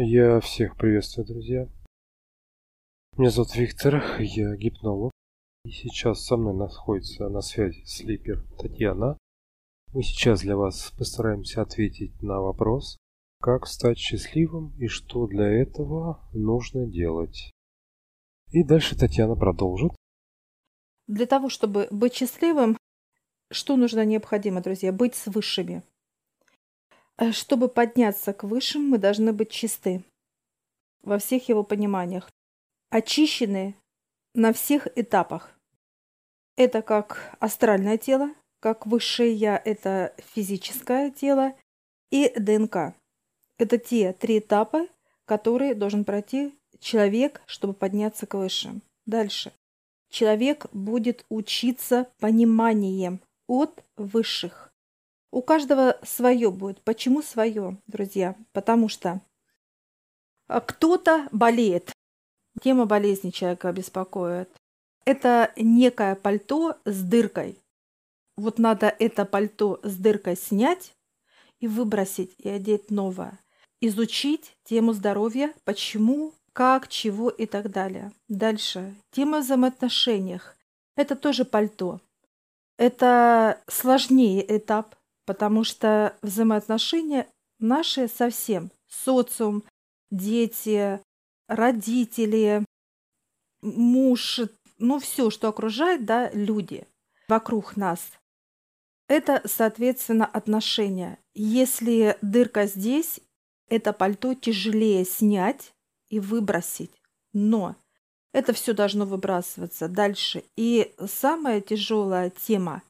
Я всех приветствую, друзья. Меня зовут Виктор, я гипнолог. И сейчас со мной находится на связи слипер Татьяна. Мы сейчас для вас постараемся ответить на вопрос, как стать счастливым и что для этого нужно делать. И дальше Татьяна продолжит. Для того, чтобы быть счастливым, что нужно необходимо, друзья? Быть с высшими. Э, чтобы подняться к высшим, мы должны быть чисты во всех его пониманиях, очищены на всех этапах. Это как астральное тело, как высшее я – это физическое тело, и ДНК. Это те три этапа, которые должен пройти человек, чтобы подняться к высшим. Дальше. Человек будет учиться пониманием от высших. У каждого свое будет. Почему свое, друзья? Потому что а, кто-то болеет. Тема болезни человека беспокоит. Это некое пальто с дыркой. Вот надо это пальто с дыркой снять и выбросить, и одеть новое. Изучить тему здоровья, почему, как, чего и так далее. Дальше. Тема взаимоотношениях. Это тоже пальто. Это сложнее этап, потому что взаимоотношения наши совсем, социум, дети, родители, муж, ну все, что окружает, да, люди вокруг нас. Это, соответственно, отношения. Если дырка здесь, это пальто тяжелее снять и выбросить. Но это все должно выбрасываться дальше. И самая тяжелая тема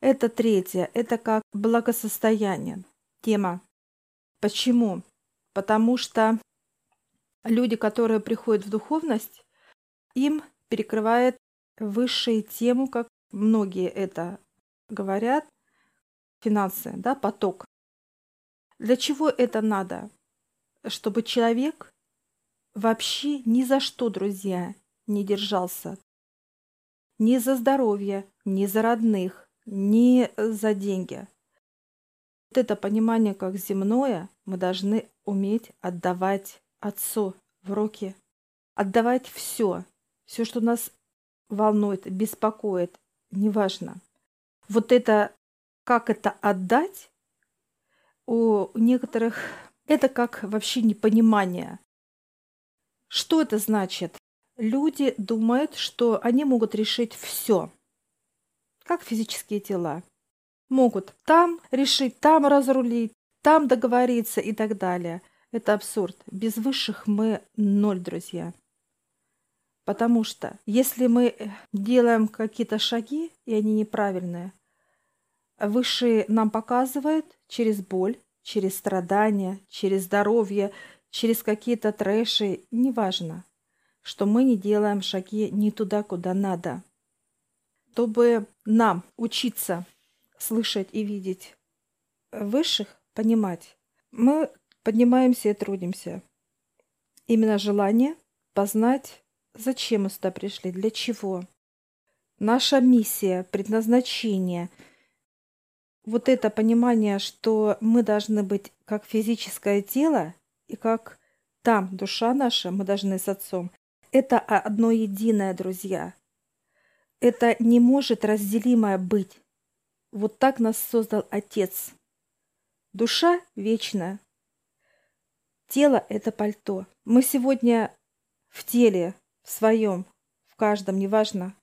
это третье. Это как благосостояние. Тема. Почему? Потому что люди, которые приходят в духовность, им перекрывает высшие тему, как многие это говорят, финансы, да, поток. Для чего это надо? Чтобы человек вообще ни за что, друзья, не держался. Ни за здоровье, ни за родных, не за деньги. Вот это понимание как земное мы должны уметь отдавать Отцу в руки. Отдавать все. Все, что нас волнует, беспокоит, неважно. Вот это, как это отдать, у некоторых это как вообще непонимание. Что это значит? Люди думают, что они могут решить все как физические тела. Могут там решить, там разрулить, там договориться и так далее. Это абсурд. Без высших мы ноль, друзья. Потому что если мы э, делаем какие-то шаги, и они неправильные, высшие нам показывают через боль, через страдания, через здоровье, через какие-то трэши, неважно, что мы не делаем шаги не туда, куда надо чтобы нам учиться слышать и видеть высших, понимать, мы поднимаемся и трудимся. Именно желание познать, зачем мы сюда пришли, для чего. Наша миссия, предназначение, вот это понимание, что мы должны быть как физическое тело и как там душа наша, мы должны с Отцом. Это одно единое, друзья. Это не может разделимое быть. Вот так нас создал Отец. Душа вечная. Тело – это пальто. Мы сегодня в теле, в своем, в каждом, неважно,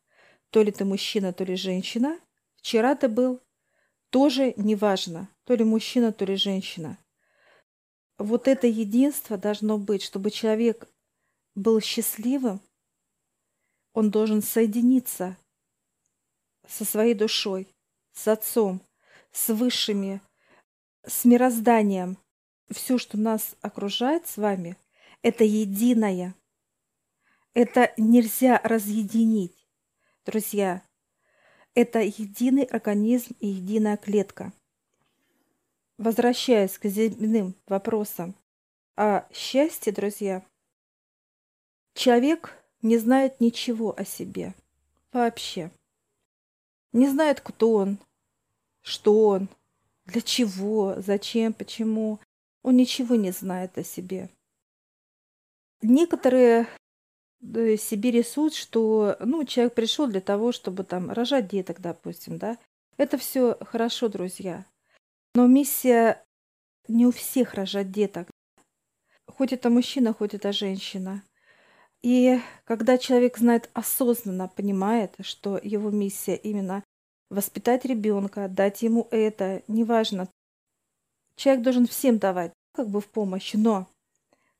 то ли ты мужчина, то ли женщина. Вчера ты был, тоже неважно, то ли мужчина, то ли женщина. Вот это единство должно быть, чтобы человек был счастливым, он должен соединиться со своей душой, с Отцом, с высшими, с мирозданием. Все, что нас окружает с вами, это единое. Это нельзя разъединить. Друзья, это единый организм и единая клетка. Возвращаясь к земным вопросам о счастье, друзья, человек не знает ничего о себе вообще. Не знает, кто он, что он, для чего, зачем, почему. Он ничего не знает о себе. некоторые э, себе рисуют, что ну, человек пришел для того, чтобы там рожать деток, допустим, да. Это все хорошо, друзья. Но миссия не у всех рожать деток. Хоть это мужчина, хоть это женщина. И когда человек знает, осознанно понимает, что его миссия именно воспитать ребенка, дать ему это, неважно. Человек должен всем давать, как бы в помощь, но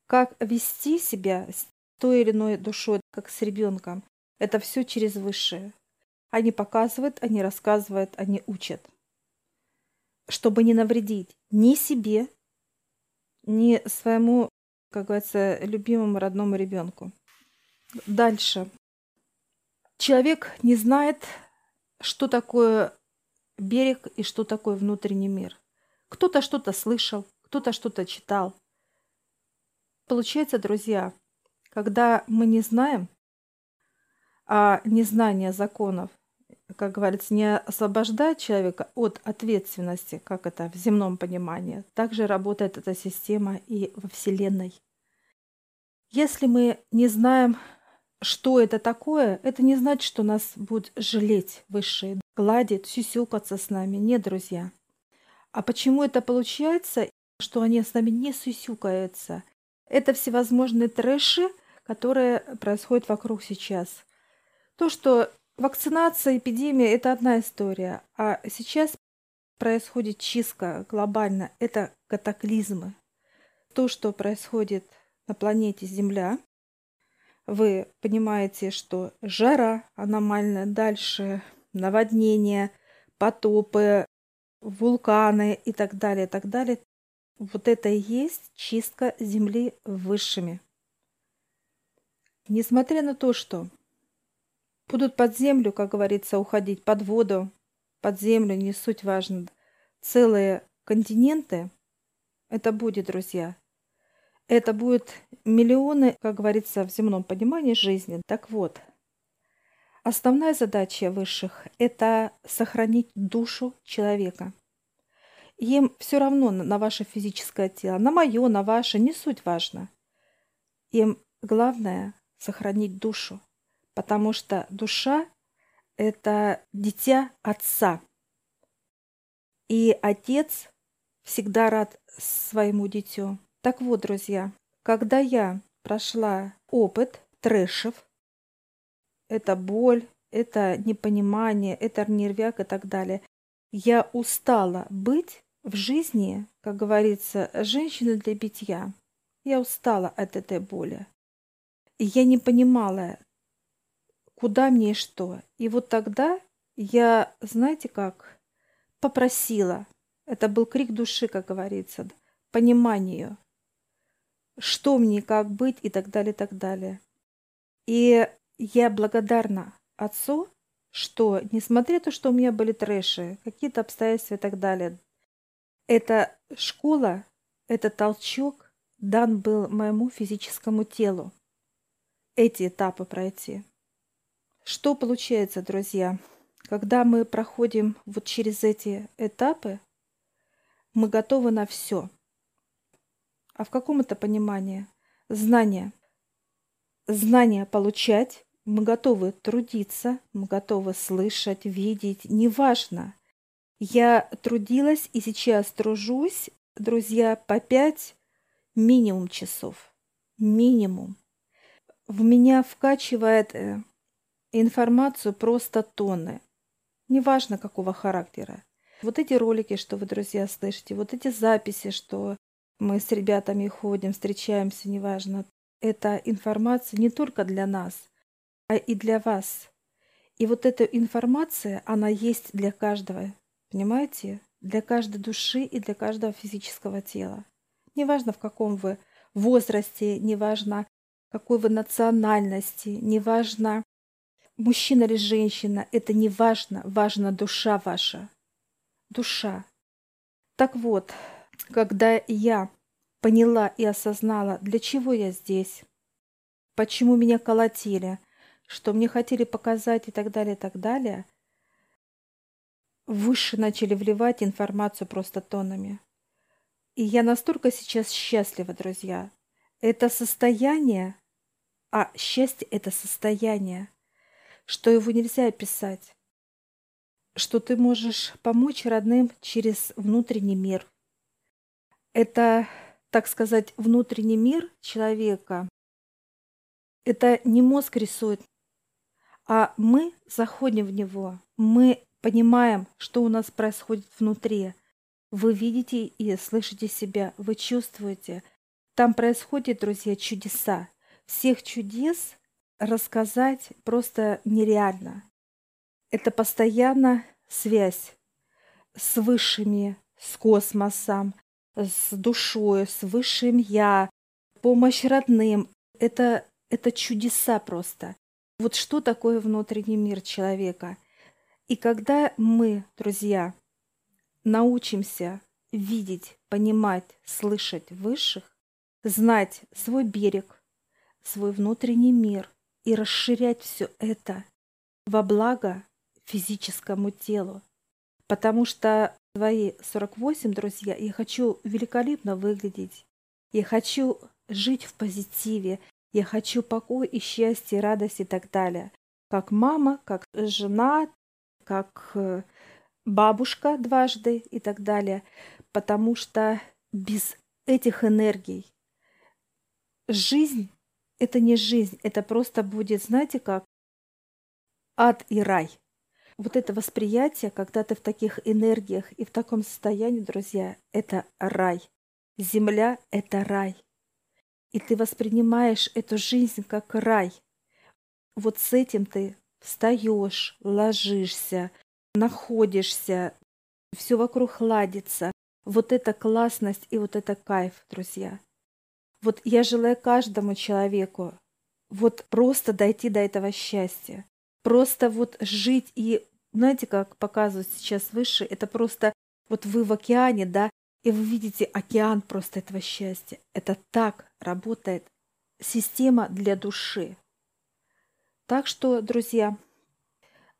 как вести себя с той или иной душой, как с ребенком, это все через высшее. Они показывают, они рассказывают, они учат. Чтобы не навредить ни себе, ни своему, как говорится, любимому родному ребенку. Дальше. Человек не знает, что такое берег и что такое внутренний мир. Кто-то что-то слышал, кто-то что-то читал. Получается, друзья, когда мы не знаем, а незнание законов, как говорится, не освобождает человека от ответственности, как это в земном понимании, также работает эта система и во Вселенной. Если мы не знаем что это такое, это не значит, что нас будут жалеть высшие, гладить, сюсюкаться с нами. Нет, друзья. А почему это получается, что они с нами не сюсюкаются? Это всевозможные трэши, которые происходят вокруг сейчас. То, что вакцинация, эпидемия – это одна история, а сейчас происходит чистка глобально, это катаклизмы. То, что происходит на планете Земля, вы понимаете, что жара аномальная, дальше наводнения, потопы, вулканы и так далее, и так далее. Вот это и есть чистка Земли высшими. Несмотря на то, что будут под землю, как говорится, уходить под воду, под землю, не суть важно, целые континенты, это будет, друзья, это будет миллионы, как говорится, в земном понимании жизни. Так вот, основная задача высших – это сохранить душу человека. Им все равно на ваше физическое тело, на мое, на ваше, не суть важно. Им главное – сохранить душу, потому что душа – это дитя отца. И отец всегда рад своему дитю. Так вот, друзья, когда я прошла опыт трэшев, это боль, это непонимание, это нервяк и так далее, я устала быть в жизни, как говорится, женщиной для битья. Я устала от этой боли. И я не понимала, куда мне и что. И вот тогда я, знаете как, попросила, это был крик души, как говорится, пониманию, что мне, как быть и так далее, и так далее. И я благодарна отцу, что, несмотря на то, что у меня были трэши, какие-то обстоятельства и так далее, эта школа, этот толчок дан был моему физическому телу. Эти этапы пройти. Что получается, друзья? Когда мы проходим вот через эти этапы, мы готовы на все – а в каком это понимании? Знания. Знания получать, мы готовы трудиться, мы готовы слышать, видеть, неважно. Я трудилась и сейчас тружусь, друзья, по пять минимум часов. Минимум. В меня вкачивает э, информацию просто тонны. Неважно, какого характера. Вот эти ролики, что вы, друзья, слышите, вот эти записи, что мы с ребятами ходим, встречаемся, неважно. Это информация не только для нас, а и для вас. И вот эта информация, она есть для каждого, понимаете? Для каждой души и для каждого физического тела. Неважно, в каком вы возрасте, неважно, какой вы национальности, неважно, мужчина или женщина, это не важно, важна душа ваша. Душа. Так вот, когда я поняла и осознала, для чего я здесь, почему меня колотили, что мне хотели показать и так далее, и так далее, выше начали вливать информацию просто тоннами. И я настолько сейчас счастлива, друзья. Это состояние, а счастье – это состояние, что его нельзя описать, что ты можешь помочь родным через внутренний мир. Это, так сказать, внутренний мир человека. Это не мозг рисует, а мы заходим в него, мы понимаем, что у нас происходит внутри. Вы видите и слышите себя, вы чувствуете. Там происходят, друзья, чудеса. Всех чудес рассказать просто нереально. Это постоянно связь с высшими, с космосом, с душой, с высшим я, помощь родным. Это, это чудеса просто. Вот что такое внутренний мир человека? И когда мы, друзья, научимся видеть, понимать, слышать высших, знать свой берег, свой внутренний мир и расширять все это во благо физическому телу. Потому что свои 48, друзья, я хочу великолепно выглядеть. Я хочу жить в позитиве. Я хочу покой и счастье, радость и так далее. Как мама, как жена, как э, бабушка дважды и так далее, потому что без этих энергий жизнь – это не жизнь, это просто будет, знаете как, ад и рай. Вот это восприятие, когда ты в таких энергиях и в таком состоянии, друзья, это рай. Земля – это рай. И ты воспринимаешь эту жизнь как рай. Вот с этим ты встаешь, ложишься, находишься, все вокруг ладится. Вот это классность и вот это кайф, друзья. Вот я желаю каждому человеку вот просто дойти до этого счастья. Просто вот жить и, знаете, как показывают сейчас выше, это просто вот вы в океане, да, и вы видите океан просто этого счастья. Это так работает система для души. Так что, друзья,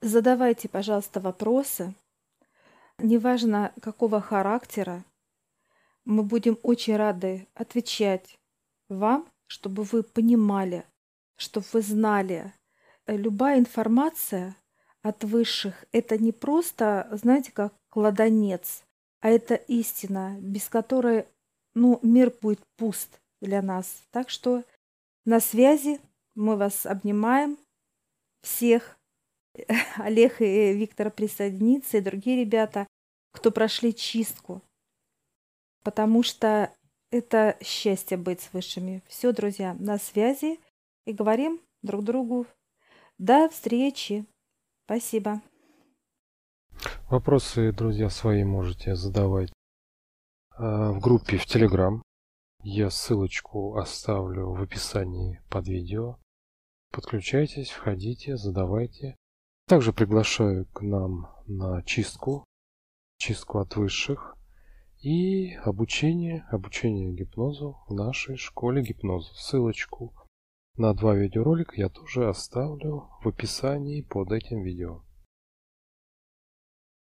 задавайте, пожалуйста, вопросы. Неважно, какого характера, мы будем очень рады отвечать вам, чтобы вы понимали, чтобы вы знали. Любая информация от высших – это не просто, знаете, как кладонец, а это истина, без которой ну, мир будет пуст для нас. Так что на связи мы вас обнимаем всех, Олег и Виктор присоединиться, и другие ребята, кто прошли чистку. Потому что это счастье быть с высшими. Все, друзья, на связи и говорим друг другу до встречи. Спасибо. Вопросы, друзья, свои можете задавать а, в группе в Telegram. Я ссылочку оставлю в описании под видео. Подключайтесь, входите, задавайте. Также приглашаю к нам на чистку, чистку от высших и обучение, обучение гипнозу в нашей школе гипноза. Ссылочку на два видеоролика я тоже оставлю в описании под этим видео.